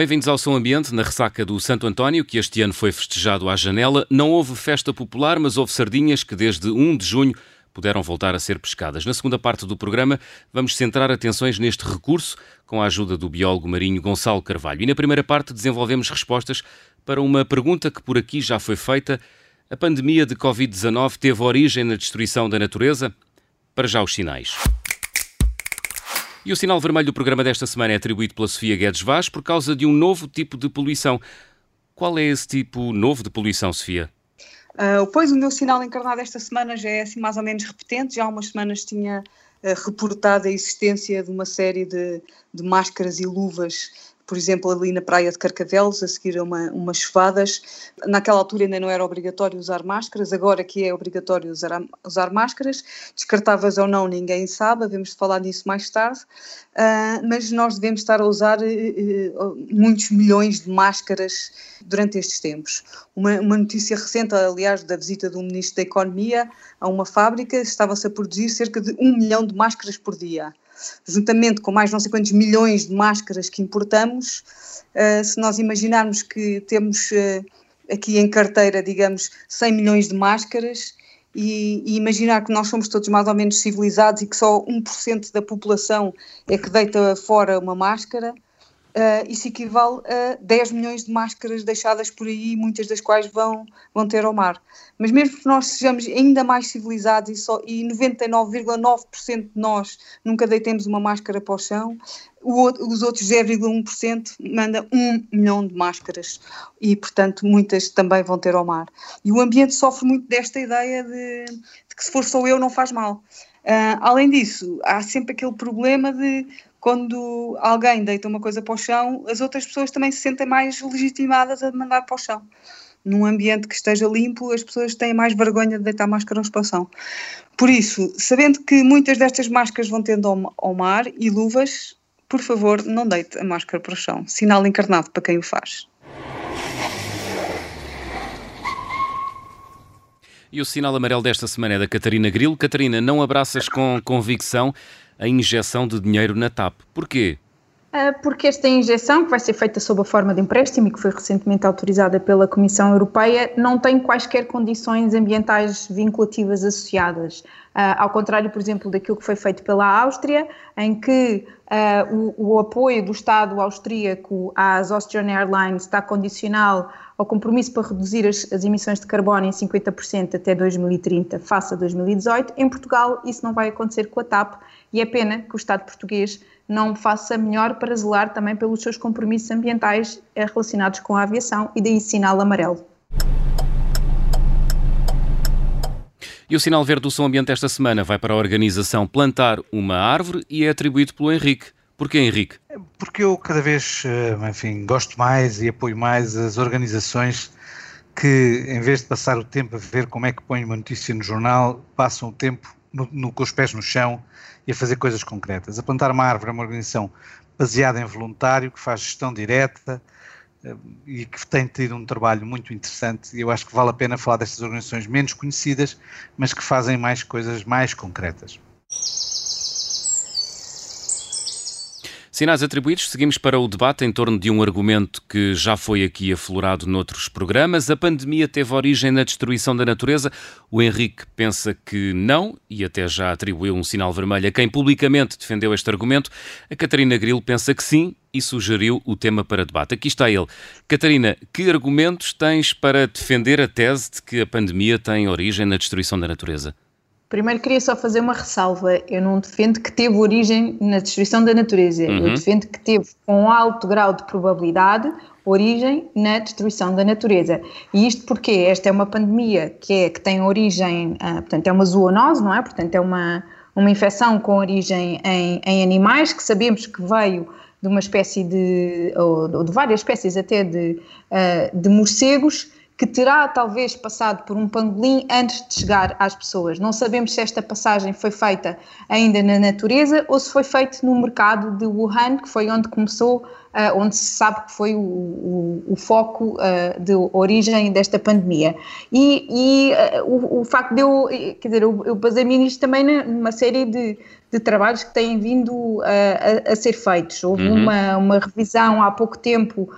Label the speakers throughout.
Speaker 1: Bem-vindos ao Som Ambiente, na ressaca do Santo António, que este ano foi festejado à janela. Não houve festa popular, mas houve sardinhas que desde 1 de junho puderam voltar a ser pescadas. Na segunda parte do programa, vamos centrar atenções neste recurso com a ajuda do biólogo marinho Gonçalo Carvalho. E na primeira parte desenvolvemos respostas para uma pergunta que por aqui já foi feita. A pandemia de Covid-19 teve origem na destruição da natureza? Para já os sinais. E o sinal vermelho do programa desta semana é atribuído pela Sofia Guedes Vaz por causa de um novo tipo de poluição. Qual é esse tipo novo de poluição, Sofia?
Speaker 2: Uh, pois o meu sinal encarnado esta semana já é assim mais ou menos repetente, já há umas semanas tinha uh, reportado a existência de uma série de, de máscaras e luvas por exemplo, ali na praia de Carcavelos, a seguir a uma, umas chuvadas. Naquela altura ainda não era obrigatório usar máscaras, agora que é obrigatório usar, usar máscaras, descartáveis ou não, ninguém sabe, devemos falar nisso mais tarde, uh, mas nós devemos estar a usar uh, muitos milhões de máscaras durante estes tempos. Uma, uma notícia recente, aliás, da visita do Ministro da Economia a uma fábrica, estava-se a produzir cerca de um milhão de máscaras por dia juntamente com mais não sei quantos milhões de máscaras que importamos, uh, se nós imaginarmos que temos uh, aqui em carteira, digamos, 100 milhões de máscaras, e, e, imaginar que nós somos todos mais ou menos civilizados e que só 1% da população é que deita fora uma máscara, Uh, isso equivale a 10 milhões de máscaras deixadas por aí, muitas das quais vão, vão ter ao mar. Mas mesmo que nós sejamos ainda mais civilizados e, só, e 99,9% de nós nunca deitemos uma máscara para o chão, o, os outros 0,1% manda 1 milhão de máscaras e, portanto, muitas também vão ter ao mar. E o ambiente sofre muito desta ideia de, de que se for só eu não faz mal. Uh, além disso, há sempre aquele problema de quando alguém deita uma coisa para o chão, as outras pessoas também se sentem mais legitimadas a mandar para o chão. Num ambiente que esteja limpo, as pessoas têm mais vergonha de deitar máscaras para o chão. Por isso, sabendo que muitas destas máscaras vão tendo ao, mar e luvas, por favor, não deite a máscara para o chão. Sinal encarnado para quem o faz.
Speaker 1: E o sinal amarelo desta semana é da Catarina Grilo. Catarina, não abraças com convicção a injeção de dinheiro na TAP. Porquê?
Speaker 3: Ah, porque esta injeção, que vai ser feita sob a forma de empréstimo e que foi recentemente autorizada pela Comissão Europeia, não tem quaisquer condições ambientais vinculativas associadas. Uh, ao contrário, por exemplo, daquilo que foi feito pela Áustria, em que uh, o, o, apoio do Estado austríaco às Austrian Airlines está condicional ao compromisso para reduzir as, as emissões de carbono em 50% até 2030, face a 2018. Em Portugal, isso não vai acontecer com a TAP e é pena que o Estado português não faça melhor para zelar também pelos seus compromissos ambientais eh, relacionados com a aviação e daí sinal amarelo.
Speaker 1: E o sinal verde do Som Ambiente esta semana vai para a organização Plantar uma Árvore e é atribuído pelo Henrique. Porquê, Henrique?
Speaker 4: Porque eu cada vez, eh, enfim, gosto mais e apoio mais as organizações que, em vez de passar o tempo a ver como é que põem uma notícia no jornal, passam o tempo no, no, com os pés no chão e a fazer coisas concretas. A Plantar uma Árvore é uma organização baseada em voluntário, que faz gestão direta, e que tem tido um trabalho muito interessante e eu acho que vale a pena falar destas organizações menos conhecidas, mas que fazem mais coisas mais concretas.
Speaker 1: Sinais atribuídos, seguimos para o debate em torno de um argumento que já foi aqui aflorado noutros programas. A pandemia teve origem na destruição da natureza. O Henrique pensa que não e até já atribuiu um sinal vermelho a quem publicamente defendeu este argumento. A Catarina Grilo pensa que sim e sugeriu o tema para debate. Aqui está ele. Catarina, que argumentos tens para defender a tese de que a pandemia tem origem na destruição da natureza?
Speaker 3: Primeiro queria só fazer uma ressalva. Eu não defendo que teve origem na destruição da natureza. Uhum. Eu defendo que teve, com alto grau de probabilidade, origem na destruição da natureza. E isto porque esta é uma pandemia que, é, que tem origem, uh, portanto, é uma zoonose, não é? Portanto, é uma, uma infecção com origem em, em animais, que sabemos que veio de uma espécie de, ou, ou de várias espécies até de, uh, de morcegos, que terá talvez passado por um pangolim antes de chegar às pessoas. Não sabemos se esta passagem foi feita ainda na natureza ou se foi feita no mercado de Wuhan, que foi onde começou uh, onde se sabe que foi o, o, o foco uh, de origem desta pandemia. E, e uh, o, o, facto de eu, quer dizer, eu, eu basei-me nisto também numa série de, de trabalhos que têm vindo a, a, ser feitos. Houve uhum. uma, uma revisão há pouco tempo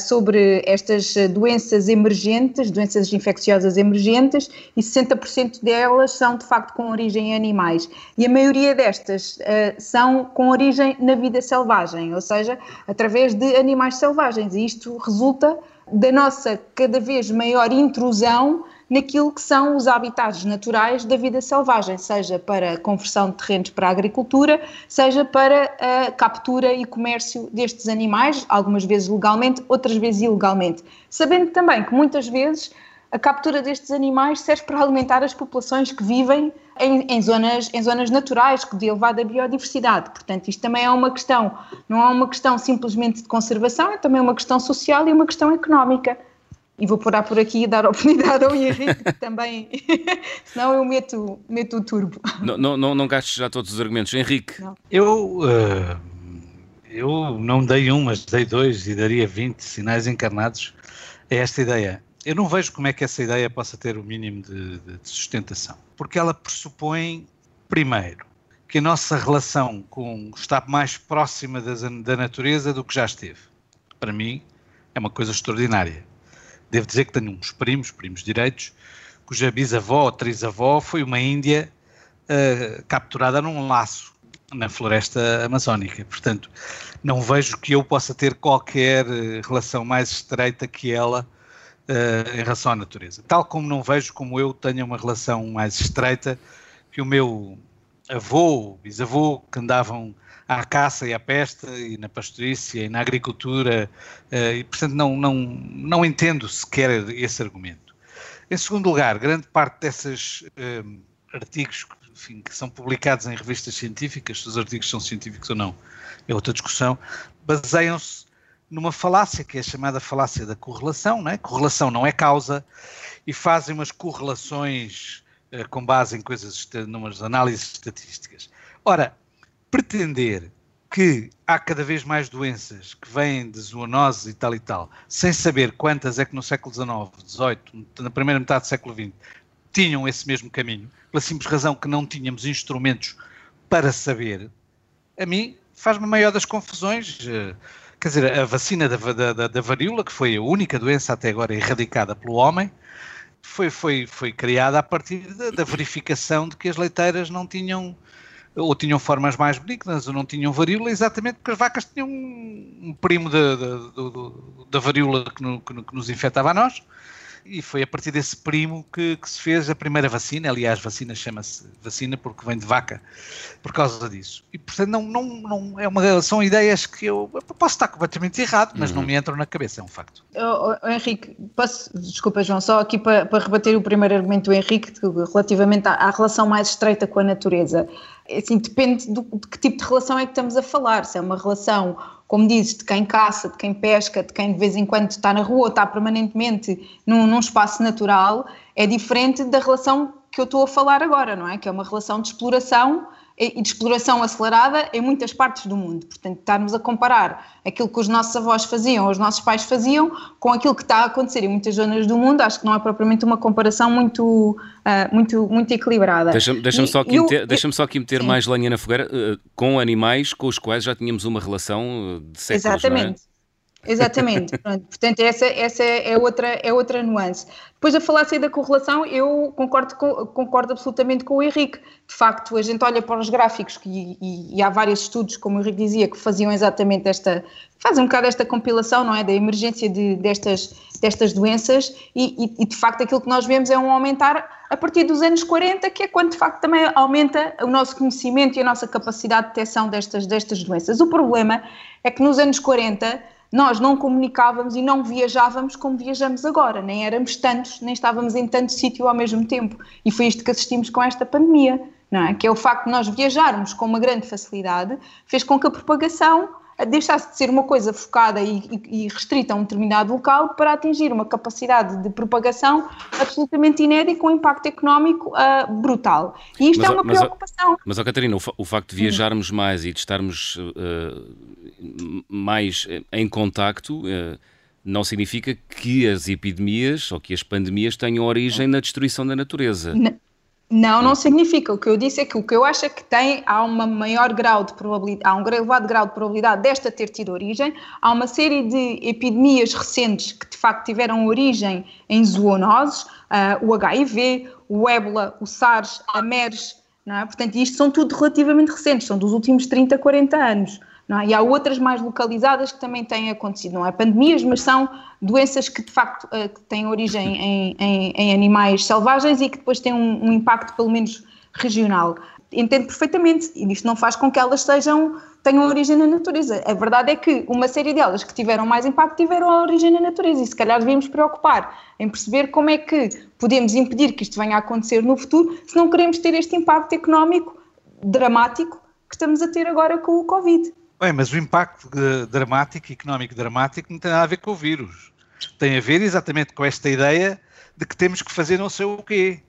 Speaker 3: sobre estas doenças emergentes, doenças infecciosas emergentes, e 60% delas são de facto com origem em animais. E a maioria destas são com origem na vida selvagem, ou seja, através de animais selvagens. E isto resulta da nossa cada vez maior intrusão naquilo que são os habitats naturais da vida selvagem, seja para conversão de terrenos para a agricultura, seja para a captura e comércio destes animais, algumas vezes legalmente, outras vezes ilegalmente. Sabendo também que muitas vezes a captura destes animais serve para alimentar as populações que vivem em, em, zonas, em zonas naturais de elevada biodiversidade. Portanto, isto também é uma questão, não é uma questão simplesmente de conservação, é também uma questão social e uma questão económica e vou parar por aqui e dar a oportunidade ao Henrique também, senão eu meto, meto o turbo.
Speaker 1: Não, não, não, não gastes já todos os argumentos. Henrique?
Speaker 4: Não. Eu, uh, eu não dei um, mas dei dois e daria 20 sinais encarnados a esta ideia. Eu não vejo como é que essa ideia possa ter o mínimo de, de, sustentação, porque ela pressupõe, primeiro, que a nossa relação com está mais próxima da natureza do que já esteve. Para mim, é uma coisa extraordinária Devo dizer que tenho uns primos, primos direitos, cuja bisavó ou trisavó foi uma índia uh, capturada num laço na floresta amazónica. Portanto, não vejo que eu possa ter qualquer eh, relação mais estreita que ela uh, em relação à natureza. Tal como não vejo como eu tenha uma relação mais estreita que o meu avô, bisavô, que andavam à caça e à peste e na pastorícia e na agricultura eh, e portanto não, não, não entendo sequer esse argumento. Em segundo lugar, grande parte desses eh, artigos enfim, que são publicados em revistas científicas, se os artigos são científicos ou não, é outra discussão, baseiam-se numa falácia que é chamada falácia da correlação, é? Correlação não é causa e fazem umas correlações uh, com base em coisas, numas análises estatísticas. Ora, pretender que há cada vez mais doenças que vêm de zoonose e tal e tal, sem saber quantas é que no século XIX, XVIII, na primeira metade do século XX, tinham esse mesmo caminho, pela simples razão que não tínhamos instrumentos para saber, a mim faz-me maior das confusões. Quer dizer, a vacina da, da, da, varíola, que foi a única doença até agora erradicada pelo homem, foi, foi, foi criada a partir da, da verificação de que as leiteiras não tinham ou tinham formas mais benignas ou não tinham varíola, exatamente porque as vacas tinham um, primo da, da, varíola que, no, que, nos infectava a nós, e foi a partir desse primo que, que se fez a primeira vacina. Aliás, vacina chama-se vacina porque vem de vaca, por causa disso. E portanto, não, não, não é uma, são ideias que eu, eu posso estar completamente errado, mas uhum. não me entram na cabeça, é um facto.
Speaker 3: Oh, oh, Henrique, posso, desculpa, João, só aqui para, para rebater o primeiro argumento do Henrique relativamente à, à relação mais estreita com a natureza. Assim, depende do, de que tipo de relação é que estamos a falar. Se é uma relação como dizes, de quem caça, de quem pesca, de quem de vez em quando está na rua, está permanentemente num, num espaço natural, é diferente da relação que eu estou a falar agora, não é? Que é uma relação de exploração e de exploração acelerada em muitas partes do mundo. Portanto, estarmos a comparar aquilo que os nossos avós faziam, os nossos pais faziam, com aquilo que está a acontecer em muitas zonas do mundo, acho que não é propriamente uma comparação muito, uh, muito, muito equilibrada.
Speaker 1: Deixa-me deixa só, aqui meter, deixa só aqui meter mais lenha na fogueira, uh, com animais com os quais já tínhamos uma relação de séculos,
Speaker 3: Exatamente. Exatamente, Pronto, portanto essa, essa é, outra, é outra nuance. Depois a falar da correlação, eu concordo, concordo absolutamente com o Henrique. De facto, a gente olha para os gráficos que, e, e, há vários estudos, como o Henrique dizia, que faziam exatamente esta, fazem um bocado esta compilação, não é, da emergência de, destas, destas doenças e, e, e de facto aquilo que nós vemos é um aumentar a partir dos anos 40, que é quando de facto também aumenta o nosso conhecimento e a nossa capacidade de detecção destas, destas doenças. O problema é que nos anos 40 nós não comunicávamos e não viajávamos como viajamos agora, nem éramos tantos, nem estávamos em tanto sítio ao mesmo tempo. E foi isto que assistimos com esta pandemia, não é? Que é o facto de nós viajarmos com uma grande facilidade, fez com que a propagação deixasse de ser uma coisa focada e, e, restrita a um determinado local para atingir uma capacidade de propagação absolutamente inédita com um impacto económico uh, brutal. E isto
Speaker 1: mas,
Speaker 3: é uma
Speaker 1: mas,
Speaker 3: preocupação.
Speaker 1: Mas, ó Catarina, o, o, facto de viajarmos mais e de estarmos uh, mais em contacto uh, não significa que as epidemias ou que as pandemias tenham origem na destruição da natureza.
Speaker 3: Não. Não, não significa. O que eu disse é que o que eu acho é que tem, há uma maior grau de probabilidade, há um elevado grau de probabilidade desta ter tido origem. Há uma série de epidemias recentes que de facto tiveram origem em zoonoses, uh, o HIV, o ébola, o SARS, a MERS, é? Portanto, isto são tudo relativamente recentes, são dos últimos 30, 40 anos. É? E há outras mais localizadas que também têm acontecido. Não é pandemias, mas são doenças que de facto uh, que têm origem em, em, em, animais selvagens e que depois têm um, um, impacto pelo menos regional. Entendo perfeitamente, e isto não faz com que elas sejam, tenham origem na natureza. A verdade é que uma série delas que tiveram mais impacto tiveram a origem na natureza e se calhar devíamos preocupar em perceber como é que podemos impedir que isto venha a acontecer no futuro se não queremos ter este impacto económico dramático que estamos a ter agora com o Covid.
Speaker 4: Bem, mas o impacto dramático, económico dramático, não tem nada a ver com o vírus. Tem a ver exatamente com esta ideia de que temos que fazer não sei o quê.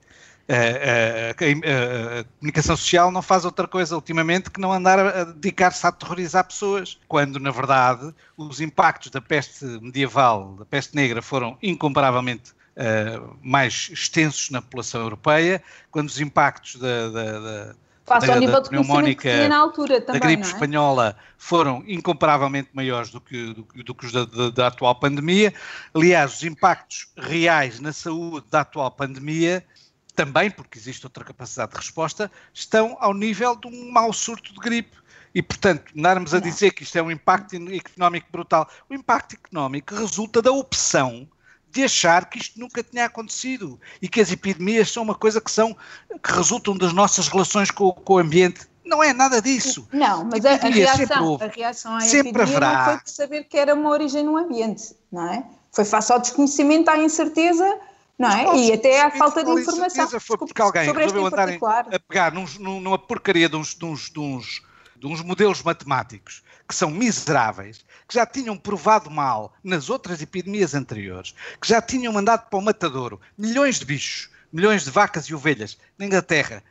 Speaker 4: A, a, a, comunicação social não faz outra coisa ultimamente que não andar a dedicar-se a aterrorizar pessoas, quando na verdade os impactos da peste medieval, da peste negra, foram incomparavelmente uh, mais extensos na população europeia, quando os impactos da, da
Speaker 3: Face da, ao nível de pneumónica na altura também,
Speaker 4: da gripe
Speaker 3: é?
Speaker 4: espanhola foram incomparavelmente maiores do que, do, do que os da, da, da, atual pandemia. Aliás, os impactos reais na saúde da atual pandemia, também porque existe outra capacidade de resposta, estão ao nível de um mau surto de gripe. E, portanto, andarmos a dizer que isto é um impacto económico brutal. O impacto económico resulta da opção de achar que isto nunca tinha acontecido e que as epidemias são uma coisa que são que resultam das nossas relações com, com o ambiente. Não é nada disso.
Speaker 3: Não, mas a, a, reação, a reação à sempre epidemia haverá. não foi de saber que era uma origem no ambiente, não é? Foi face ao desconhecimento, à incerteza, não é? E até à falta de informação.
Speaker 4: Foi porque alguém resolveu andar a pegar num, numa porcaria de uns, de uns, de uns, de uns modelos matemáticos que são miseráveis, que já tinham provado mal nas outras epidemias anteriores, que já tinham mandado para o matadouro milhões de bichos, milhões de vacas e ovelhas na Inglaterra,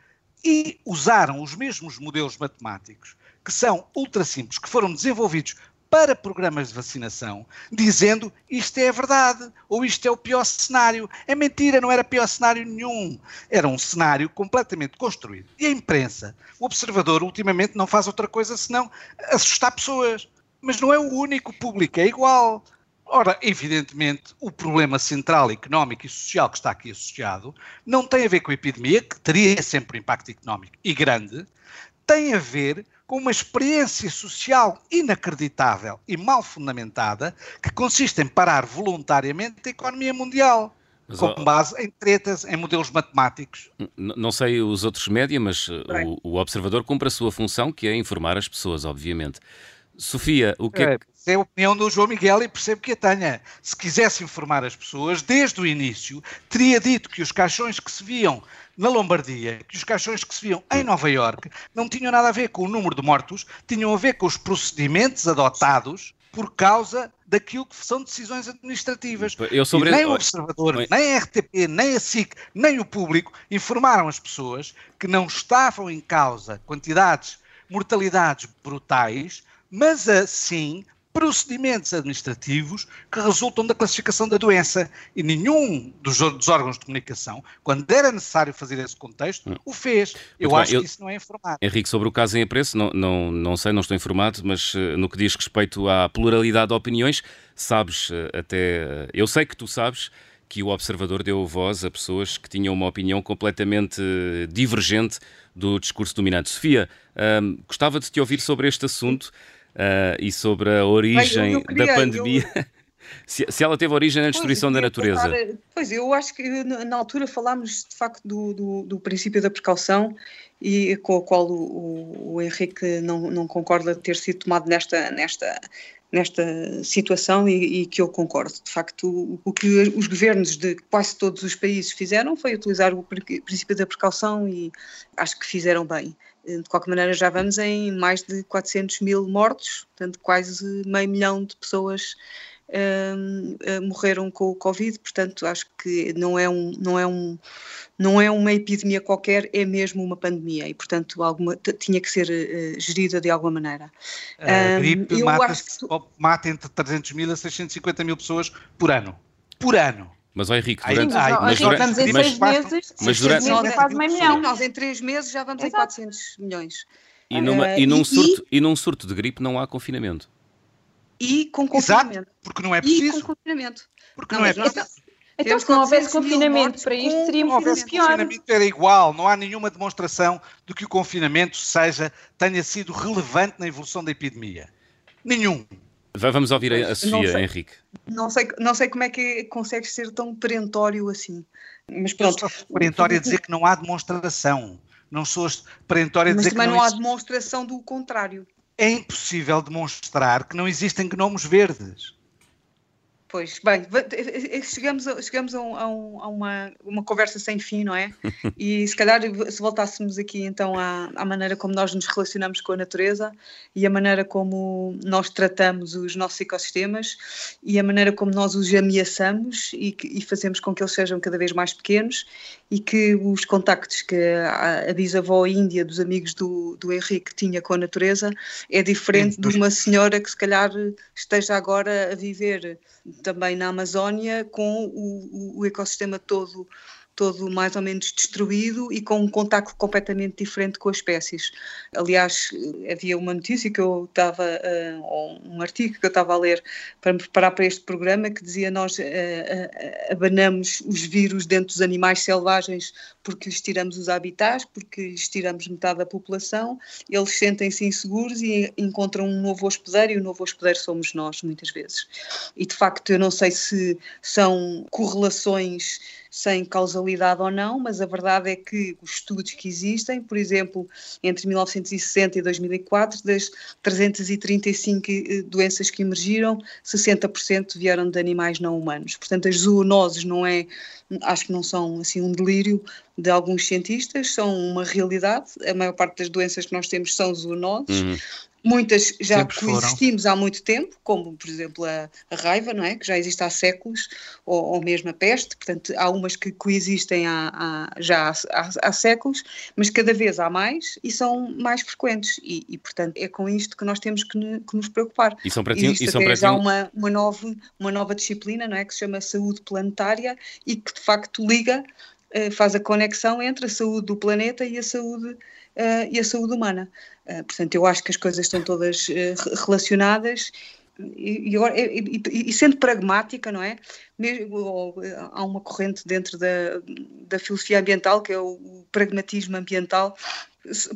Speaker 4: e usaram os mesmos modelos matemáticos, que são ultra simples, que foram desenvolvidos para programas de vacinação, dizendo isto é a verdade, ou isto é o pior cenário. É mentira, não era pior cenário nenhum. Era um cenário completamente construído. E a imprensa, o observador, ultimamente não faz outra coisa senão assustar pessoas. Mas não é o único, público é igual. Ora, evidentemente, o problema central económico e social que está aqui associado não tem a ver com a epidemia, que teria sempre um impacto económico e grande, tem a ver com uma experiência social inacreditável e mal fundamentada que consiste em parar voluntariamente a economia mundial. Mas, com base em tretas, em modelos matemáticos.
Speaker 1: Não sei os outros média, mas uh, o, o, observador cumpre a sua função, que é informar as pessoas, obviamente. Sofia, o que é, é que...
Speaker 4: É a opinião do João Miguel e percebo que a tenha. Se quisesse informar as pessoas, desde o início, teria dito que os caixões que se viam na Lombardia, que os caixões que se viam em Nova Iorque não tinham nada a ver com o número de mortos, tinham a ver com os procedimentos adotados por causa daquilo que são decisões administrativas.
Speaker 1: Eu sobre...
Speaker 4: nem o Observador, Oi. nem a RTP, nem a SIC, nem o público informaram as pessoas que não estavam em causa quantidades, mortalidades brutais, mas assim procedimentos administrativos que resultam da classificação da doença. E nenhum dos, dos, órgãos de comunicação, quando era necessário fazer esse contexto, hum. o fez. Eu Muito acho bem. que isso não é informado.
Speaker 1: Henrique, sobre o caso em apreço, não, não, não sei, não estou informado, mas uh, no que diz respeito à pluralidade de opiniões, sabes uh, até. Uh, eu sei que tu sabes que o Observador deu voz a pessoas que tinham uma opinião completamente divergente do discurso dominante. Sofia, gostava de te ouvir sobre este assunto uh, e sobre a origem Bem, queria, da pandemia. Eu... se, se, ela teve origem na destruição da natureza. Passar,
Speaker 2: pois, eu acho que na altura falámos de facto do, do, do princípio da precaução e com o qual o, o, Henrique não, não concorda ter sido tomado nesta, nesta, nesta situação e, e, que eu concordo. De facto, o, o, que os governos de quase todos os países fizeram foi utilizar o princípio da precaução e acho que fizeram bem. De qualquer maneira, já vamos em mais de 400 mil mortos, portanto, quase meio milhão de pessoas uh, morreram com o Covid, portanto acho que não é, um, não, é um, não é uma epidemia qualquer, é mesmo uma pandemia e portanto alguma, tinha que ser uh, gerida de alguma maneira.
Speaker 4: A gripe mata, que... mata entre 300 mil a 650 mil pessoas por ano. Por ano.
Speaker 1: Mas, ó Henrique, durante...
Speaker 3: Ai, mas, durante, vamos em seis meses,
Speaker 1: mas durante...
Speaker 3: Meses é quase meio milhão.
Speaker 2: Nós em três meses já vamos Exato. em 400 milhões.
Speaker 1: E, numa, uh, e, num e, surto, e num surto de gripe não há confinamento
Speaker 2: e com confinamento.
Speaker 4: Exato, porque não é preciso.
Speaker 2: E com confinamento.
Speaker 4: Porque não, não é preciso.
Speaker 3: Então, então se não houvesse confinamento para isto, seria muito pior. Se confinamento
Speaker 4: era igual, não há nenhuma demonstração de que o confinamento seja, tenha sido relevante na evolução da epidemia. Nenhum.
Speaker 1: Vamos ouvir a Sofia,
Speaker 2: sei,
Speaker 1: Henrique.
Speaker 2: Não sei, não sei como é que consegues ser tão perentório assim. Mas pronto.
Speaker 4: Perentório a dizer que não há demonstração. Não sou perentório a dizer que não
Speaker 2: Mas também não há demonstração do contrário
Speaker 4: é impossível demonstrar que não existem gnomos verdes.
Speaker 2: Pois, bem, chegamos, a, chegamos a, um, a, uma, uma conversa sem fim, não é? E se calhar se voltássemos aqui então à, à, maneira como nós nos relacionamos com a natureza e a maneira como nós tratamos os nossos ecossistemas e a maneira como nós os ameaçamos e, e fazemos com que eles sejam cada vez mais pequenos e que os contactos que a, a bisavó índia dos amigos do, do Henrique tinha com a natureza é diferente de uma senhora que se calhar esteja agora a viver também na Amazónia com o, o ecossistema todo todo mais ou menos destruído e com um contacto completamente diferente com as espécies. Aliás, havia uma notícia que eu estava, uh, ou um artigo que eu estava a ler para me preparar para este programa que dizia nós uh, uh, abanamos os vírus dentro dos animais selvagens porque lhes tiramos os habitats, porque lhes tiramos metade da população, eles sentem-se inseguros e encontram um novo hospedeiro e o novo hospedeiro somos nós, muitas vezes. E de facto eu não sei se são correlações sem causalidade ou não, mas a verdade é que os estudos que existem, por exemplo, entre 1960 e 2004, das 335 eh, doenças que emergiram, 60% vieram de animais não humanos. Portanto, as zoonoses não é, acho que não são assim um delírio de alguns cientistas, são uma realidade. A maior parte das doenças que nós temos são zoonoses. Uhum. Muitas já Sempre coexistimos foram. há muito tempo, como por exemplo a, a, raiva, não é? que já existe há séculos, ou, ou mesmo a peste, portanto há umas que coexistem há, há já há, há, séculos, mas cada vez há mais e são mais frequentes e, e portanto é com isto que nós temos que, ne, que nos preocupar.
Speaker 1: E são para ti,
Speaker 2: Existe
Speaker 1: e são para
Speaker 2: já uma, uma, nova, uma nova disciplina não é? que se chama saúde planetária e que de facto liga, eh, faz a conexão entre a saúde do planeta e a saúde uh, e a saúde humana. Uh, portanto, eu acho que as coisas estão todas uh, relacionadas e, e, e, sendo pragmática, não é? Mesmo, há uma corrente dentro da, da filosofia ambiental que é o pragmatismo ambiental.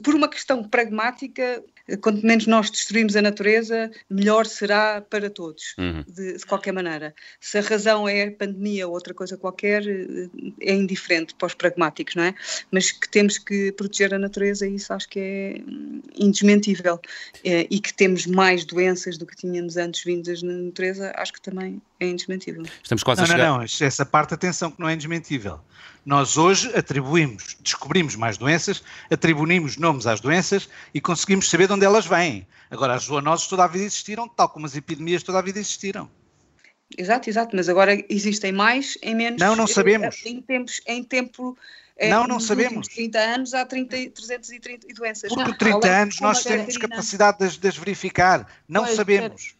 Speaker 2: Por uma questão pragmática, quanto menos nós destruímos a natureza, melhor será para todos, uhum. de, de, qualquer maneira. Se a razão é a pandemia ou outra coisa qualquer, é indiferente para os pragmáticos, não é? Mas que temos que proteger a natureza, isso acho que é indesmentível. É, e que temos mais doenças do que tínhamos antes vindas na natureza, acho que também é indesmentível.
Speaker 1: Estamos quase
Speaker 4: não,
Speaker 1: a chegar...
Speaker 4: Não, não, essa parte, atenção, que não é indesmentível. Nós hoje atribuímos, descobrimos mais doenças, atribuímos nomes às doenças e conseguimos saber de onde elas vêm. Agora, as zoonoses toda a vida existiram, tal como as epidemias toda a vida existiram.
Speaker 2: Exato, exato, mas agora existem mais em menos.
Speaker 4: Não, não sabemos.
Speaker 2: Em, tempos, em tempo.
Speaker 4: Eh, não, não sabemos.
Speaker 2: 30 anos há 30, 330 doenças.
Speaker 4: Porque 30 anos nós temos capacidade de, de as verificar. Não pois, sabemos.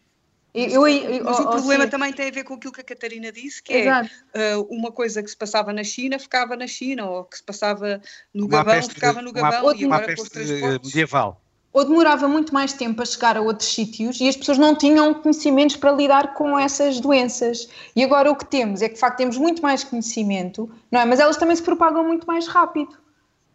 Speaker 2: Eu, eu, mas o problema sim. também tem a ver com aquilo que a Catarina disse, que é, Exato. é uh, uma coisa que se passava na China ficava na China, ou que se passava no uma Gabão ficava no Gabão,
Speaker 4: uma, e agora com os transportes... medieval.
Speaker 3: Ou demorava muito mais tempo a chegar a outros sítios e as pessoas não tinham conhecimentos para lidar com essas doenças. E agora o que temos é que, de facto, temos muito mais conhecimento, não é? Mas elas também se propagam muito mais rápido.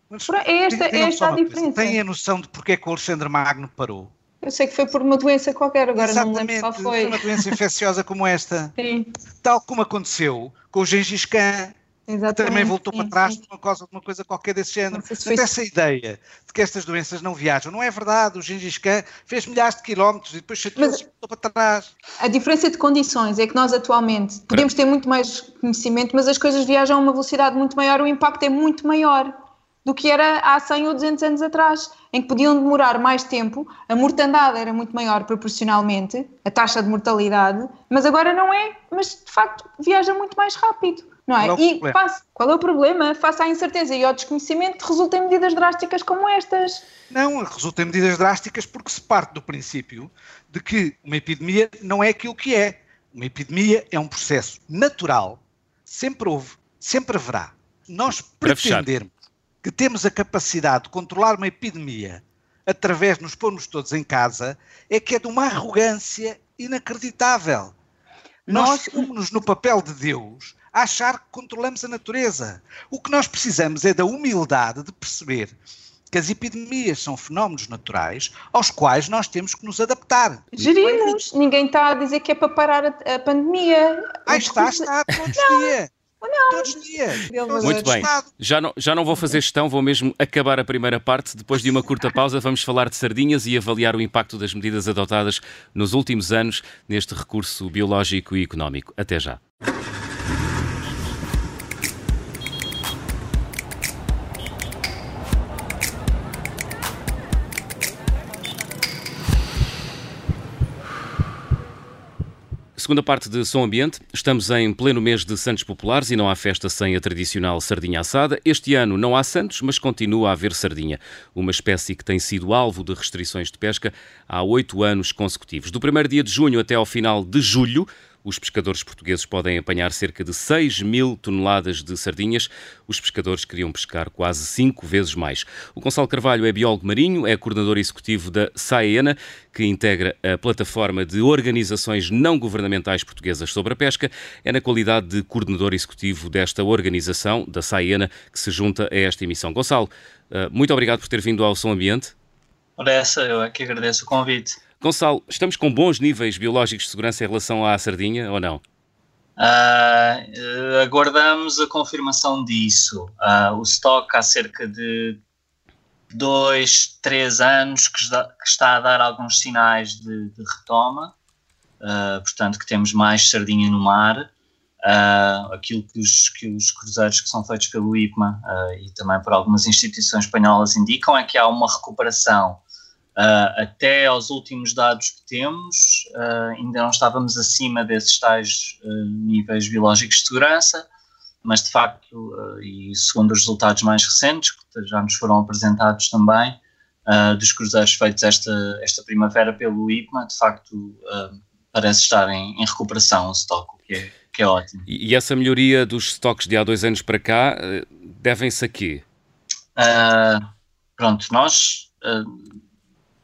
Speaker 3: Mas, é esta, é esta a diferença.
Speaker 4: Têm a noção de porque é que o Alexandre Magno parou?
Speaker 3: Eu sei que foi por uma doença qualquer, agora Exatamente, não lembro qual foi.
Speaker 4: uma doença infecciosa como esta.
Speaker 3: Sim.
Speaker 4: Tal como aconteceu com o Gengis Khan, Exatamente, também voltou sim, para trás sim. por causa de uma coisa qualquer desse género. Se essa ideia de que estas doenças não viajam, não é verdade. O Gengis Khan fez milhares de quilómetros e depois chateou-se voltou para trás.
Speaker 3: A diferença de condições é que nós atualmente podemos ter muito mais conhecimento, mas as coisas viajam a uma velocidade muito maior, o impacto é muito maior do que era há 100 ou 200 anos atrás, em que podiam demorar mais tempo, a mortandade era muito maior proporcionalmente, a taxa de mortalidade, mas agora não é, mas de facto viaja muito mais rápido. Não é? Qual é e face, qual é o problema? Face à incerteza e ao desconhecimento, resulta em medidas drásticas como estas.
Speaker 4: Não, resulta em medidas drásticas porque se parte do princípio de que uma epidemia não é aquilo que é. Uma epidemia é um processo natural, sempre houve, sempre haverá. Nós pretendermos que temos a capacidade de controlar uma epidemia através de nos pormos todos em casa é que é de uma arrogância inacreditável. Nós pomos-nos no papel de Deus a achar que controlamos a natureza. O que nós precisamos é da humildade de perceber que as epidemias são fenómenos naturais aos quais nós temos que nos adaptar.
Speaker 3: Gerimos. Ninguém está a dizer que é para parar a, a pandemia.
Speaker 4: Ah, está, está, todos os dias. Não. Todos os dias.
Speaker 1: Muito bem. Já não, já não vou fazer gestão, vou mesmo acabar a primeira parte. Depois de uma curta pausa, vamos falar de sardinhas e avaliar o impacto das medidas adotadas nos últimos anos neste recurso biológico e económico. Até já. Segunda parte de Som Ambiente. Estamos em pleno mês de Santos Populares e não há festa sem a tradicional sardinha assada. Este ano não há Santos, mas continua a haver sardinha, uma espécie que tem sido alvo de restrições de pesca há oito anos consecutivos. Do primeiro dia de junho até ao final de julho, os pescadores portugueses podem apanhar cerca de 6 mil toneladas de sardinhas. Os pescadores queriam pescar quase cinco vezes mais. O Gonçalo Carvalho é biólogo marinho, é coordenador executivo da SAENA, que integra a plataforma de organizações não governamentais portuguesas sobre a pesca. É na qualidade de coordenador executivo desta organização, da SAENA, que se junta a esta emissão. Gonçalo, eh, muito obrigado por ter vindo ao Som Ambiente.
Speaker 5: Ora, essa, eu é que agradeço o convite.
Speaker 1: Gonçalo, estamos com bons níveis biológicos de segurança em relação à sardinha ou não?
Speaker 5: Uh, aguardamos a confirmação disso. Uh, o estoque há cerca de dois, três anos que está, a dar alguns sinais de, de retoma, uh, portanto que temos mais sardinha no mar. Uh, aquilo que os, que os cruzeiros que são feitos pelo IPMA uh, e também por algumas instituições espanholas indicam é que há uma recuperação Uh, até aos últimos dados que temos, uh, ainda não estávamos acima desses tais uh, níveis biológicos de segurança, mas de facto, e segundo os resultados mais recentes, que já nos foram apresentados também, dos cruzeiros feitos esta, esta primavera pelo IPMA, de facto parece estar em, em recuperação o estoque, o que é, que é ótimo.
Speaker 1: E, e, essa melhoria dos estoques de há dois anos para cá devem-se a quê?
Speaker 5: pronto, nós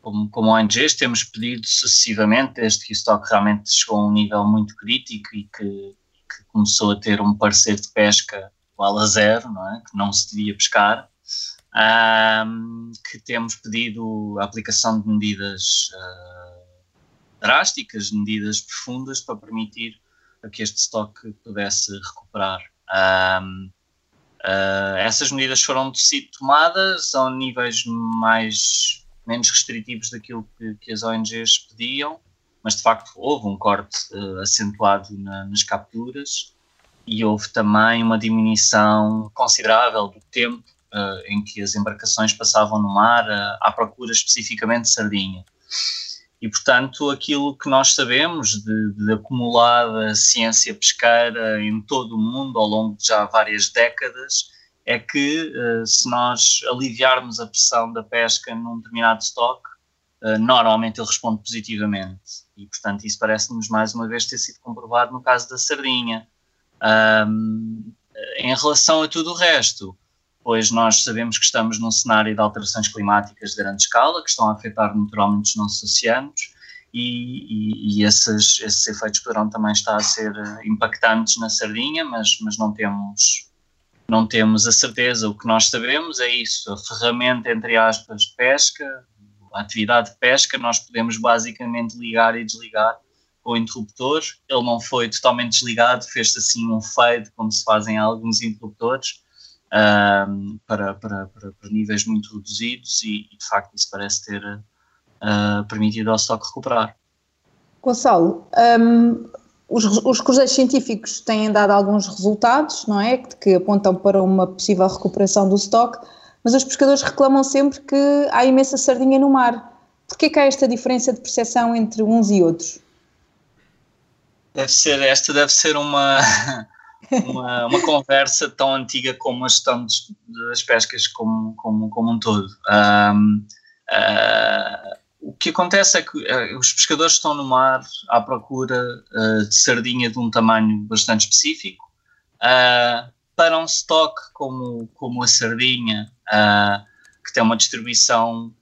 Speaker 5: como, como ONGs, temos pedido sucessivamente, desde que o estoque realmente chegou a um nível muito crítico e que, que começou a ter um parecer de pesca igual a zero, não é? que não se devia pescar, um, que temos pedido a aplicação de medidas uh, drásticas, medidas profundas para permitir que este estoque pudesse recuperar. Um, uh, essas medidas foram tomadas a níveis mais menos restritivos daquilo que, que as ONGs pediam, mas de facto houve um corte uh, acentuado na, nas capturas e houve também uma diminuição considerável do tempo uh, em que as embarcações passavam no mar uh, à procura especificamente de sardinha. E, portanto, aquilo que nós sabemos de, de acumulada ciência pesqueira em todo o mundo ao longo de já várias décadas é que uh, se nós aliviarmos a pressão da pesca num determinado estoque, uh, normalmente ele responde positivamente. E, portanto, isso parece-nos mais uma vez ter sido comprovado no caso da sardinha. Um, em relação a tudo o resto, pois nós sabemos que estamos num cenário de alterações climáticas de grande escala, que estão a afetar naturalmente os nossos oceanos, e, e, e esses, esses efeitos poderão também estar a ser eh, impactantes na sardinha, mas, mas não temos não temos a certeza. O que nós sabemos é isso: a ferramenta, entre aspas, pesca, a atividade de pesca, nós podemos basicamente ligar e desligar o interruptor. Ele não foi totalmente desligado, fez-se assim um fade, como se fazem alguns interruptores, um, para, para, para, para, níveis muito reduzidos, e, e, de facto isso parece ter uh, permitido ao stock recuperar.
Speaker 3: Gonçalo, um, os, os cruzeiros científicos têm dado alguns resultados, não é? Que, que apontam para uma possível recuperação do stock, mas os pescadores reclamam sempre que há imensa sardinha no mar. Por que há esta diferença de percepção entre uns e outros?
Speaker 5: Deve ser, esta deve ser uma, uma, uma conversa tão antiga como a gestão das pescas como, como, como um todo. Um, uh, ah, o que acontece é que uh, os pescadores estão no mar à procura uh, de sardinha de um tamanho bastante específico. para um stock como, como a sardinha, que tem uma distribuição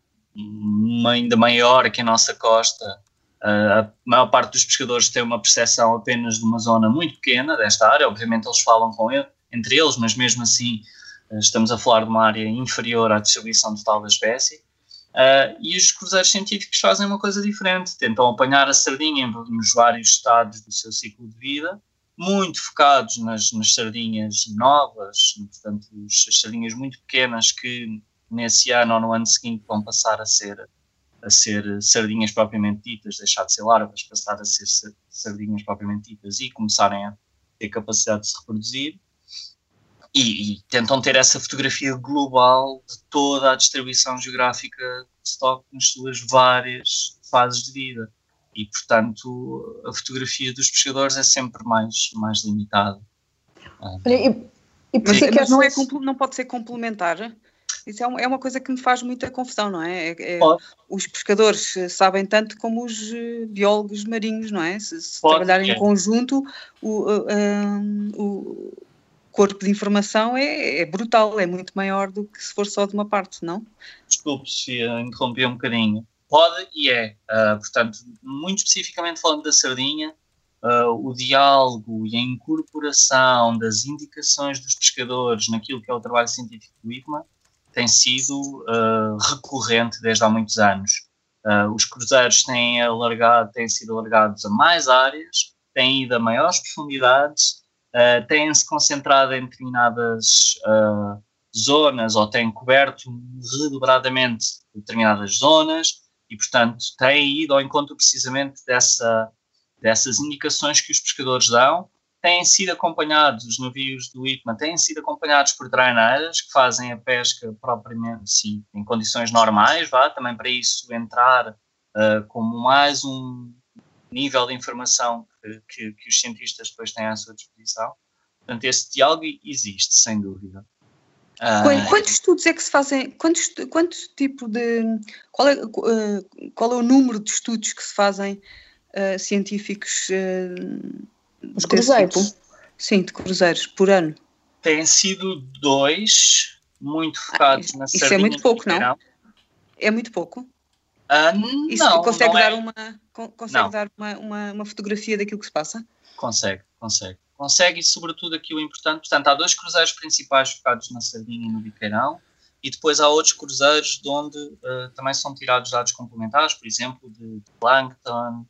Speaker 5: ainda maior aqui na nossa costa, a maior parte dos pescadores tem uma percepção apenas de uma zona muito pequena desta área. Obviamente, eles falam com ele, entre eles, mas mesmo assim, estamos a falar de uma área inferior à distribuição total da espécie. Uh, e os cruzeiros científicos fazem uma coisa diferente, tentam apanhar a sardinha nos vários estados do seu ciclo de vida, muito focados nas, nas sardinhas novas, portanto, as sardinhas muito pequenas que nesse ano ou no ano seguinte vão passar a ser, a ser sardinhas propriamente ditas, deixar de ser larvas, passar a ser sardinhas propriamente ditas e começarem a ter capacidade de se reproduzir e, e, tentam ter essa fotografia global de toda a distribuição geográfica de stock nas suas várias fases de vida. E, portanto, a fotografia dos pescadores é sempre mais, mais limitada.
Speaker 2: Olha, e, e por que mas não, é, não pode ser complementar? Isso é uma, é uma coisa que me faz muita confusão, não é? é, é os pescadores sabem tanto como os eh, biólogos marinhos, não é? Se, se trabalharem em conjunto, o, uh, o, corpo de informação é, é, brutal, é muito maior do que se for só de uma parte, não?
Speaker 5: Desculpe, Sofia, interrompi um bocadinho. Pode e é. Uh, portanto, muito especificamente falando da sardinha, uh, o diálogo e a incorporação das indicações dos pescadores naquilo que é o trabalho científico do IPMA tem sido uh, recorrente desde há muitos anos. os cruzeiros têm, alargado, têm sido alargados a mais áreas, têm ido a maiores profundidades uh, têm-se concentrado em determinadas uh, zonas ou têm coberto redobradamente determinadas zonas e, portanto, têm ido ao encontro precisamente dessa, dessas indicações que os pescadores dão. Têm sido acompanhados, os navios do IPMA têm sido acompanhados por traineiras que fazem a pesca propriamente, sim, em condições normais, vá, também para isso entrar uh, como mais um nível de informação que, que, os cientistas depois têm à sua disposição. Portanto, esse diálogo existe, sem dúvida.
Speaker 2: Uh, quantos estudos é que se fazem? Quantos, quantos tipo de. Qual é, uh, qual é o número de estudos que se fazem uh, científicos?
Speaker 3: Os cruzeiros? Tipo?
Speaker 2: Sim, de cruzeiros, por ano.
Speaker 5: Têm sido dois, muito focados ah, na
Speaker 2: Isso é muito pouco, não? É muito pouco?
Speaker 5: Uh, Isso não,
Speaker 2: consegue
Speaker 5: não
Speaker 2: dar, é... uma, consegue não. dar uma, uma, uma, fotografia daquilo que se passa?
Speaker 5: Consegue, consegue. Consegue e, sobretudo, aqui o importante. Portanto, há dois cruzeiros principais focados na Sardinha e no Biqueirão, e depois há outros cruzeiros de onde uh, também são tirados dados complementares, por exemplo, de, de plankton,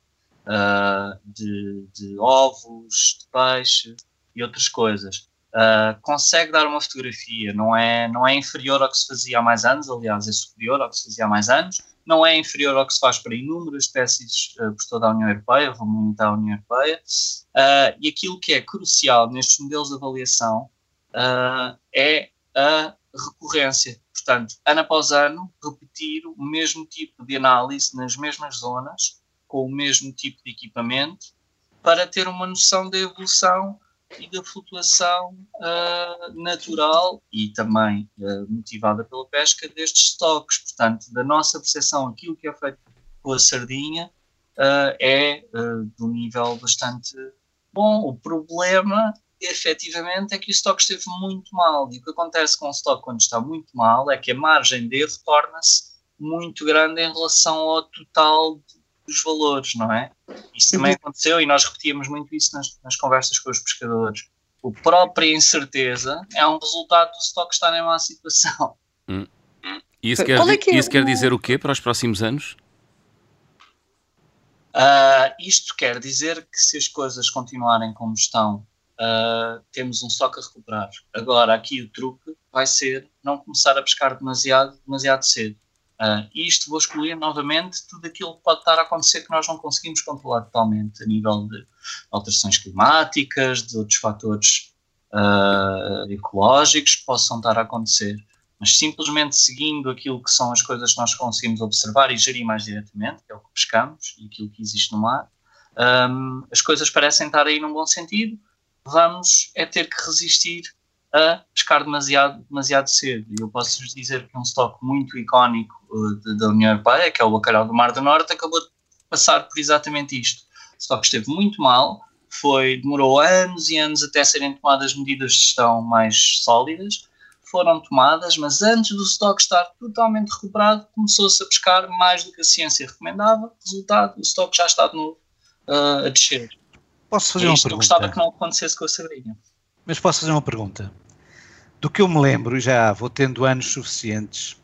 Speaker 5: uh, de, de, ovos, de peixe e outras coisas. Uh, consegue dar uma fotografia, não é, não é inferior ao que se fazia há mais anos, aliás, é superior ao que se fazia há mais anos, não é inferior ao que se faz para inúmeras espécies uh, por toda a União Europeia, vamos a União Europeia, uh, e aquilo que é crucial nestes modelos de avaliação uh, é a recorrência. Portanto, ano após ano, repetir o mesmo tipo de análise nas mesmas zonas, com o mesmo tipo de equipamento, para ter uma noção da evolução e da flutuação uh, natural e também uh, motivada pela pesca destes estoques. Portanto, da nossa percepção, aquilo que é feito com a sardinha uh, é de um nível bastante bom. O problema, efetivamente, é que o estoque esteve muito mal. E o que acontece com o estoque quando está muito mal é que a margem de erro torna-se muito grande em relação ao total dos valores, não é? Isso também uhum. aconteceu e nós repetíamos muito isso nas, nas conversas com os pescadores. A própria incerteza é um resultado do estoque estar em má situação.
Speaker 1: Hum. isso, quer, é que é isso quer dizer o quê para os próximos anos?
Speaker 5: Uh, isto quer dizer que se as coisas continuarem como estão, uh, temos um estoque a recuperar. Agora, aqui o truque vai ser não começar a pescar demasiado, demasiado cedo. Uh, isto vou excluir novamente tudo aquilo que pode estar a acontecer que nós não conseguimos controlar totalmente a nível de alterações climáticas, de outros fatores uh, ecológicos que possam estar a acontecer. Mas simplesmente seguindo aquilo que são as coisas que nós conseguimos observar e gerir mais diretamente, que é o que pescamos e aquilo que existe no mar, um, as coisas parecem estar aí num bom sentido. Vamos é ter que resistir a pescar demasiado, demasiado cedo. E eu posso vos dizer que um estoque muito icónico uh, da União Europeia, que é o bacalhau do Mar do Norte, acabou de passar por exatamente isto. O estoque esteve muito mal, foi, demorou anos e anos até serem tomadas medidas de gestão mais sólidas. Foram tomadas, mas antes do estoque estar totalmente recuperado, começou-se a pescar mais do que a ciência recomendava. Resultado, o estoque já está de novo uh, a descer.
Speaker 4: Posso fazer é uma pergunta? Eu
Speaker 5: gostava que não acontecesse com a sardinha.
Speaker 4: Mas posso fazer uma pergunta? Do que eu me lembro, já vou tendo anos suficientes,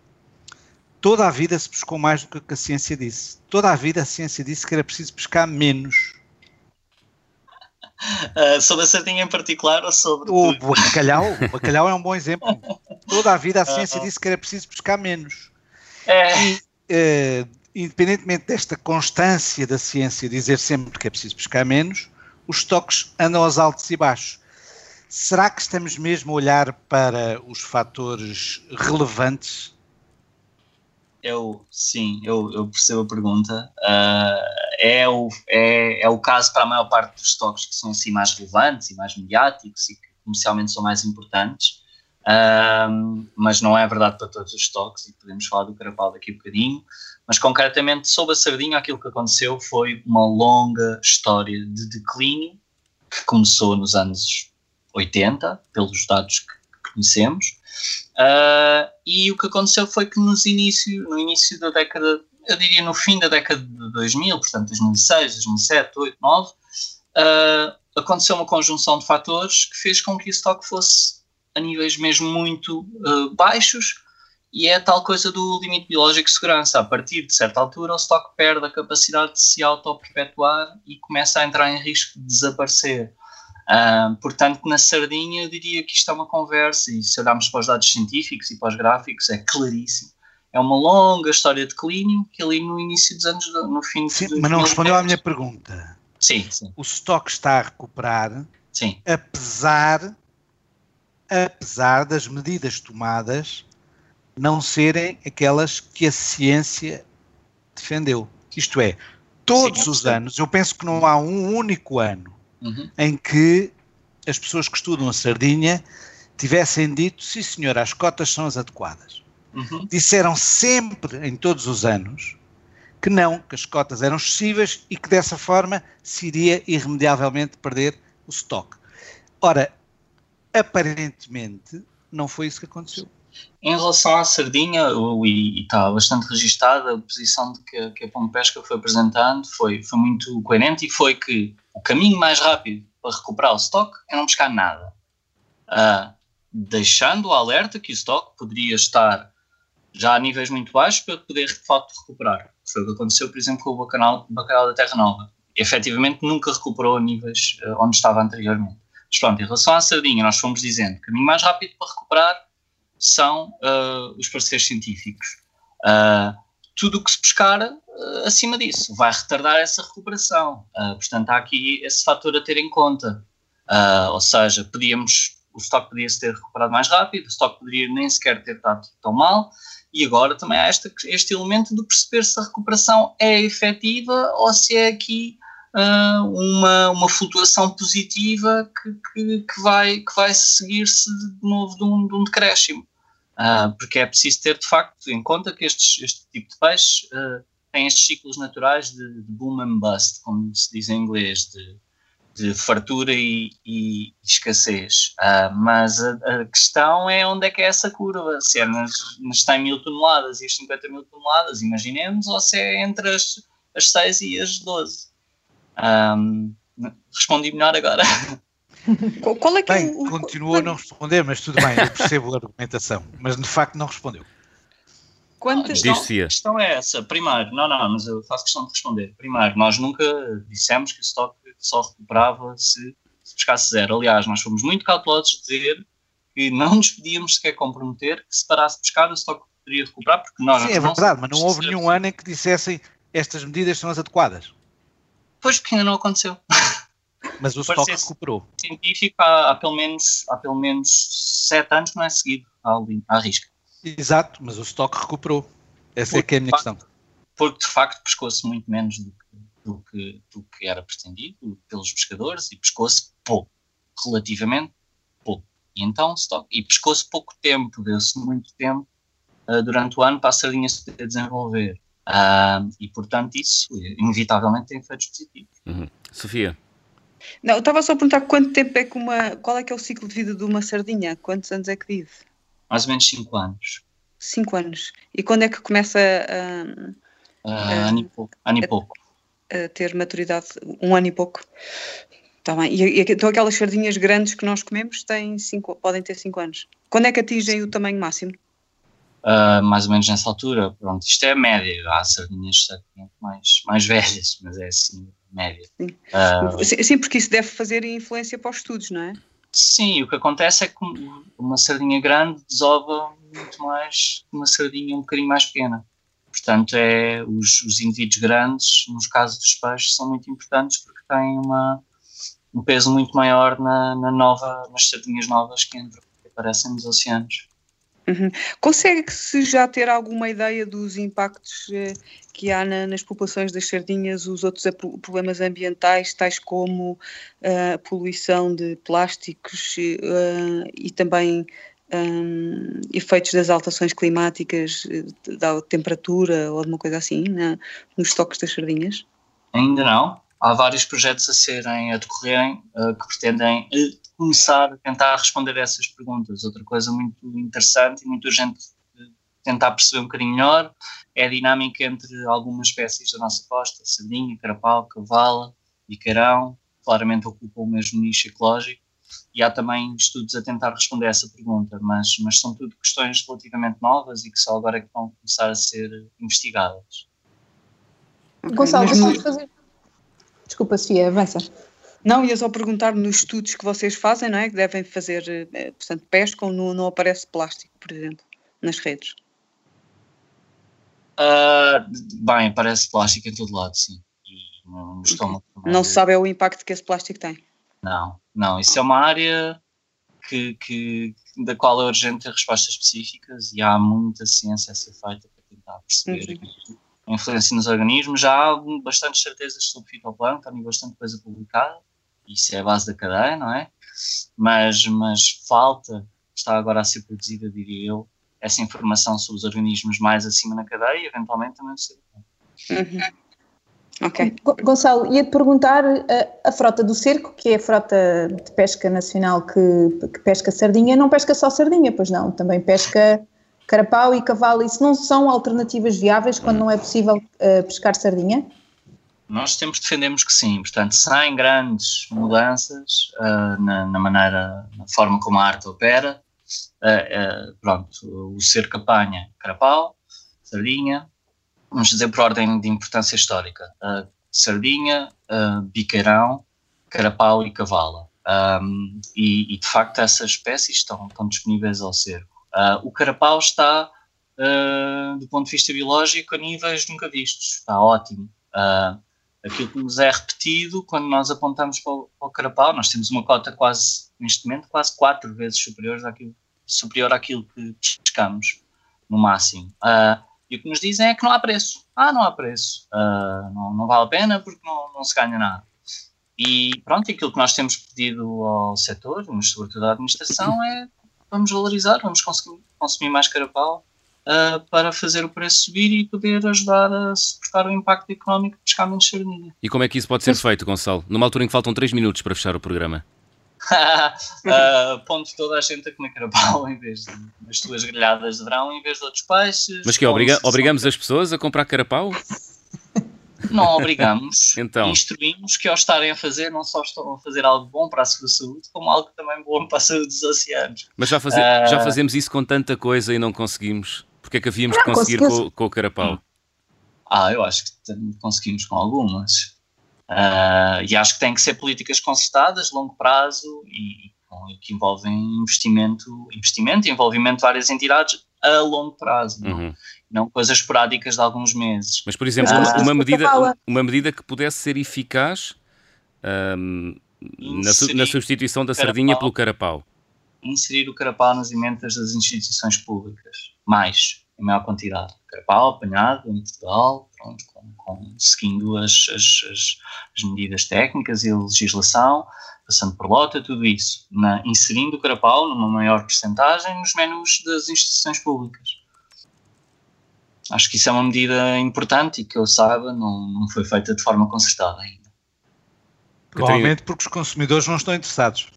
Speaker 4: toda a vida se pescou mais do que a ciência disse. Toda a vida a ciência disse que era preciso pescar menos.
Speaker 5: Uh, sobre a sardinha em particular ou sobre.
Speaker 4: O bacalhau, o bacalhau é um bom exemplo. Toda a vida a ciência uh, disse que era preciso pescar menos.
Speaker 5: É.
Speaker 4: E, uh, independentemente desta constância da ciência dizer sempre que é preciso pescar menos, os estoques andam aos altos e baixos. Será que estamos mesmo a olhar para os fatores relevantes?
Speaker 5: Eu, sim, eu, eu percebo a pergunta. Uh, é, o, é, é o caso para a maior parte dos estoques que são assim mais relevantes e mais mediáticos e que comercialmente são mais importantes, uh, mas não é verdade para todos os estoques e podemos falar do carapau daqui a um bocadinho. Mas concretamente sobre a sardinha, aquilo que aconteceu foi uma longa história de declínio que começou nos anos 80, pelos dados que conhecemos. Uh, e o que aconteceu foi que nos início, no início da década, eu diria no fim da década de 2000, portanto 2006, 2007, 2008, 2009, uh, aconteceu uma conjunção de fatores que fez com que o estoque fosse a níveis mesmo muito uh, baixos e é tal coisa do limite biológico de segurança. A partir de certa altura, o estoque perde a capacidade de se auto-perpetuar e começa a entrar em risco de desaparecer. Uh, portanto, na sardinha, eu diria que isto é uma conversa, e se olharmos para os dados científicos e para os gráficos, é claríssimo. É uma longa história de clínio que ali no início dos anos, no fim
Speaker 4: Sim, mas não respondeu à minha pergunta.
Speaker 5: Sim, sim.
Speaker 4: O estoque está a recuperar,
Speaker 5: sim.
Speaker 4: apesar, apesar das medidas tomadas não serem aquelas que a ciência defendeu. Isto é, todos sim, os anos, eu penso que não há um único ano uhum. em que as pessoas que estudam a sardinha tivessem dito, sim senhor, as cotas são as adequadas. Uhum. Disseram sempre, em todos os anos, que não, que as cotas eram excessivas e que dessa forma se iria irremediavelmente perder o estoque. Ora, aparentemente não foi isso que aconteceu.
Speaker 5: Em relação à sardinha, e, está bastante registada, a posição de que, a Pão de Pesca foi apresentando foi, foi muito coerente e foi que o caminho mais rápido para recuperar o estoque é não buscar nada. Uh, deixando o alerta que o estoque poderia estar já a níveis muito baixos para poder de facto recuperar. Foi o que aconteceu, por exemplo, com o bacalhau, bacalhau da Terra Nova. E, efetivamente nunca recuperou níveis uh, onde estava anteriormente. Mas pronto, em relação à sardinha, nós fomos dizendo caminho mais rápido para recuperar são uh, os parceiros científicos. Uh, tudo o que se pescar uh, acima disso vai retardar essa recuperação. Uh, portanto, há aqui esse fator a ter em conta. Uh, ou seja, podíamos, o estoque podia se ter recuperado mais rápido, o estoque poderia nem sequer ter estado tão mal, e agora também há este, este elemento de perceber se a recuperação é efetiva ou se é aqui uma, uma flutuação positiva que, que, que vai, que vai seguir-se de novo de um, de um decréscimo. Uh, porque é preciso ter de facto em conta que estes, este tipo de peixe uh, tem estes ciclos naturais de, de, boom and bust, como se diz em inglês, de, de fartura e, e escassez. Uh, mas a, a, questão é onde é que é essa curva, se é nas, nas 100 mil toneladas e as 50 mil toneladas, imaginemos, ou se é entre as, as 6 e as 12. Um, respondi melhor agora.
Speaker 2: Qual é que
Speaker 4: bem,
Speaker 2: é o...
Speaker 4: continua a não responder, mas tudo bem, eu percebo a argumentação, mas de facto não respondeu.
Speaker 5: Quantas... Não, a, questão, a questão é essa. Primeiro, não, não, mas eu faço questão de responder. Primeiro, nós nunca dissemos que o estoque só recuperava se, se pescasse zero. Aliás, nós fomos muito cautelosos de dizer que não nos podíamos sequer comprometer que se parasse de pescar o estoque poderia recuperar, porque nós...
Speaker 4: Sim, é verdade, mas não houve nenhum ano em que dissessem estas medidas são as adequadas.
Speaker 5: Pois, porque ainda não aconteceu.
Speaker 4: Mas o estoque recuperou.
Speaker 5: Científico há, há, pelo menos, há pelo menos sete anos não é seguido à, à risca.
Speaker 4: Exato, mas o estoque recuperou. Essa porque, é que é a minha
Speaker 5: facto,
Speaker 4: questão.
Speaker 5: Porque de facto pescou-se muito menos do que, do, que, do que era pretendido pelos pescadores e pescou-se pouco, relativamente pouco. E então, stock, e pescou-se pouco tempo, deu-se muito tempo uh, durante o ano para a sardinha se poder desenvolver. Uh, e portanto, isso inevitavelmente tem efeitos positivos.
Speaker 1: Uhum. Sofia.
Speaker 2: Não, eu estava só a perguntar quanto tempo é que uma. Qual é que é o ciclo de vida de uma sardinha? Quantos anos é que vive?
Speaker 5: Mais ou menos 5 anos.
Speaker 2: 5 anos. E quando é que começa a.
Speaker 5: Uh, a ano e pouco. Ano e pouco.
Speaker 2: A, a ter maturidade? Um ano e pouco. Tá bem. E, e então aquelas sardinhas grandes que nós comemos têm cinco, podem ter 5 anos. Quando é que atingem o tamanho máximo?
Speaker 5: Uh, mais ou menos nessa altura. Pronto, isto é a média. Há sardinhas mais, mais velhas, mas é assim, média.
Speaker 2: Sim. Uh, sim, porque isso deve fazer influência para os estudos, não é?
Speaker 5: Sim, o que acontece é que uma sardinha grande desova muito mais que uma sardinha um bocadinho mais pequena. Portanto, é, os, os indivíduos grandes, nos casos dos peixes, são muito importantes porque têm uma, um peso muito maior na, na nova, nas sardinhas novas que, entram, que aparecem nos oceanos.
Speaker 2: Uhum. Consegue-se já ter alguma ideia dos impactos eh, que há na, nas populações das sardinhas, os outros problemas ambientais, tais como a uh, poluição de plásticos uh, e também um, efeitos das alterações climáticas, eh, da temperatura ou alguma coisa assim nos estoques das sardinhas?
Speaker 5: Ainda não. Há vários projetos a serem a decorrerem uh, que pretendem começar a tentar responder a essas perguntas. Outra coisa muito interessante e muito urgente tentar perceber um bocadinho melhor é a dinâmica entre algumas espécies da nossa costa, sardinha, carapau, cavala, bicarão, claramente ocupam o mesmo nicho ecológico e há também estudos a tentar responder a essa pergunta, mas, mas são tudo questões relativamente novas e que só agora é que vão começar a ser investigadas.
Speaker 3: Gonçalo, mas... fazer... Desculpa, Sofia, avança.
Speaker 2: Não, ia só perguntar nos estudos que vocês fazem, não é? Que devem fazer, eh, portanto, pescam, não, não aparece plástico, por exemplo, nas redes.
Speaker 5: Uh, bem, aparece plástico em todo lado, sim. No estômago
Speaker 2: okay. Não se sabe é o impacto que esse plástico tem?
Speaker 5: Não, não. Isso é uma área que, que, da qual é urgente ter respostas específicas e há muita ciência a ser feita para tentar perceber uhum. a influência nos organismos. Já há bastantes certezas sobre fitoplâncton e bastante coisa publicada isso é a base da cadeia, não é? Mas, mas falta, está agora a ser produzida, diria eu, essa informação sobre os organismos mais acima na cadeia e eventualmente também ser.
Speaker 3: Uhum. Ok. Gonçalo, ia-te perguntar a, eh, a, frota do cerco, que é a frota de pesca nacional que, que, pesca sardinha, não pesca só sardinha, pois não, também pesca carapau e cavalo. Isso não são alternativas viáveis quando não é possível uh, pescar sardinha?
Speaker 5: Nós sempre defendemos que sim, portanto, sem grandes mudanças uh, na, na, maneira, na forma como a arte opera, uh, uh, pronto, o cerco apanha carapau, sardinha, vamos dizer por ordem de importância histórica, sardinha, biqueirão, carapau e cavala. Um, e, e, de facto essas espécies estão, estão disponíveis ao cerco. o carapau está, do ponto de vista biológico, a níveis nunca vistos, está ótimo. Uh, aquilo que nos é repetido quando nós apontamos para o, para o carapau, nós temos uma cota quase, neste momento, quase quatro vezes superior àquilo, superior àquilo que pescamos, no máximo. Uh, e o que nos dizem é que não há preço. Ah, não há preço. Uh, não, não vale a pena porque não, não se ganha nada. E pronto, aquilo que nós temos pedido ao setor, mas sobretudo à administração, é vamos valorizar, vamos consumir, consumir mais carapau uh, para fazer o preço subir e poder ajudar a suportar o impacto económico de pescar menos sardinha.
Speaker 1: E como é que isso pode ser feito, Gonçalo? Numa altura em que faltam 3 minutos para fechar o programa.
Speaker 5: uh, ponto toda a gente a comer carapau em vez de, das suas grelhadas de verão em vez de outros peixes.
Speaker 1: Mas que obriga, obrigamos as pessoas a comprar carapau?
Speaker 5: Não obrigamos, então. instruímos que ao estarem a fazer, não só estão a fazer algo bom para a sua saúde, como algo também bom para a saúde dos oceanos.
Speaker 1: Mas já, faze uh... já fazemos isso com tanta coisa e não conseguimos Porque é que havíamos de conseguir com, com, o carapau?
Speaker 5: Ah, eu acho que conseguimos com algumas. Uh, e acho que tem que ser políticas concertadas, longo prazo e, e que envolvem investimento, investimento e envolvimento de várias entidades a longo prazo, uhum. não, não, coisas esporádicas de alguns meses.
Speaker 1: Mas, por exemplo, uma, uma medida, uma medida que pudesse ser eficaz um, na, na, substituição da sardinha pelo carapau.
Speaker 5: Inserir o carapau nas emendas das instituições públicas, mais, em maior quantidade. Carapau apanhado em Portugal, pronto, com, com, seguindo as, as, as, as medidas técnicas e a legislação, passando por lota, tudo isso, na, inserindo o carapau numa maior percentagem nos menus das instituições públicas. Acho que isso é uma medida importante e que eu saiba não, não foi feita de forma concertada ainda.
Speaker 4: Provavelmente porque os consumidores não estão interessados.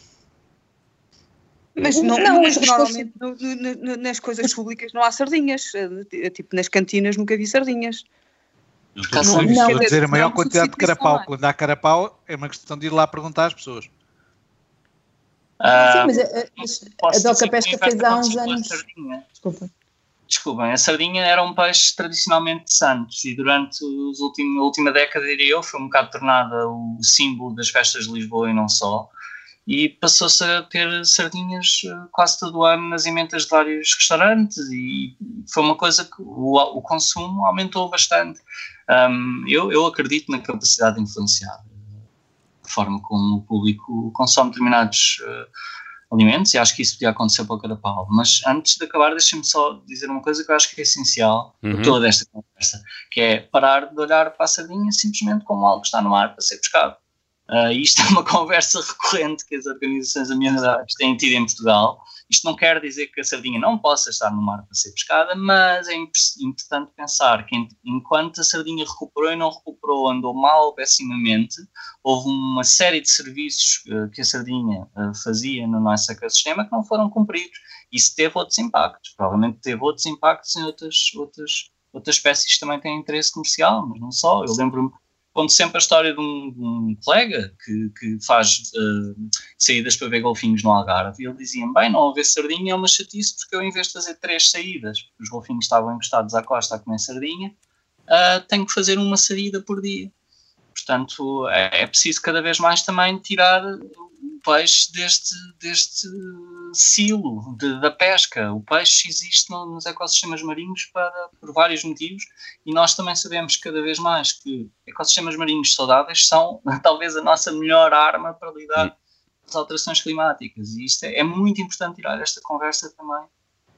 Speaker 2: Mas, não, não, mas normalmente no, no, nas coisas públicas não há sardinhas. Eh, tipo, nas cantinas nunca vi sardinhas.
Speaker 4: Não, não, não, não dizer a maior quantidade de carapau. Quando há carapau, é uma questão de ir lá perguntar às pessoas.
Speaker 3: Ah, Sim, mas a, a, a Doca Pesca fez há uns anos.
Speaker 5: Desculpa. Desculpem, a sardinha era um peixe tradicionalmente de Santos e durante os últimos, a última década, diria eu, foi um bocado tornada o símbolo das festas de Lisboa e não só. E passou-se a ter sardinhas eh, quase todo o ano nas emendas de vários restaurantes e foi uma coisa que o, o consumo aumentou bastante. Um, eu, eu acredito na capacidade de influenciar a forma como o público consome determinados uh, alimentos e acho que isso podia acontecer para o carapau. Mas antes de acabar, deixem-me só dizer uma coisa que eu acho que é essencial uhum. toda esta conversa, que é parar de olhar para a sardinha simplesmente como algo que está no ar para ser pescado. Uh, isto é uma conversa recorrente que as organizações ambientais têm tido em Portugal. Isto não quer dizer que a sardinha não possa estar no mar para ser pescada, mas é importante pensar que enquanto a sardinha recuperou e não recuperou, andou mal ou pessimamente, houve uma série de serviços uh, que a sardinha uh, fazia no nosso ecossistema que não foram cumpridos. Isso teve outros impactos. Provavelmente teve outros impactos em outras, outras, outras espécies que também têm interesse comercial, mas não só. Eu lembro-me conto sempre a história de um, um colega que, que faz uh, saídas para ver golfinhos no Algarve e ele dizia bem, não haver sardinha é uma chatice porque eu em vez de fazer três saídas, os golfinhos estavam encostados à costa a comer sardinha, uh, tenho que fazer uma saída por dia. Portanto, é, é preciso cada vez mais também tirar peixe deste, deste silo de, da pesca. O peixe existe no, nos ecossistemas marinhos para, por vários motivos e nós também sabemos cada vez mais que ecossistemas marinhos saudáveis são talvez a nossa melhor arma para lidar com as alterações climáticas. E isto é, é muito importante tirar esta conversa também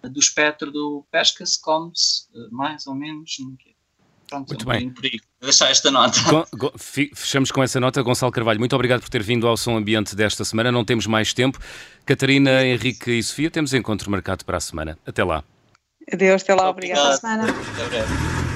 Speaker 5: do espectro do pesca-se, come-se, eh, mais ou menos, não quer Pronto, muito bem. Vou deixar esta nota.
Speaker 1: fechamos com essa nota. Gonçalo Carvalho, muito obrigado por ter vindo ao Som Ambiente desta semana. Não temos mais tempo. Catarina, Henrique e Sofia, temos encontro marcado para a semana. Até lá.
Speaker 2: Adeus, até lá. Obrigado. Obrigado. Até breve.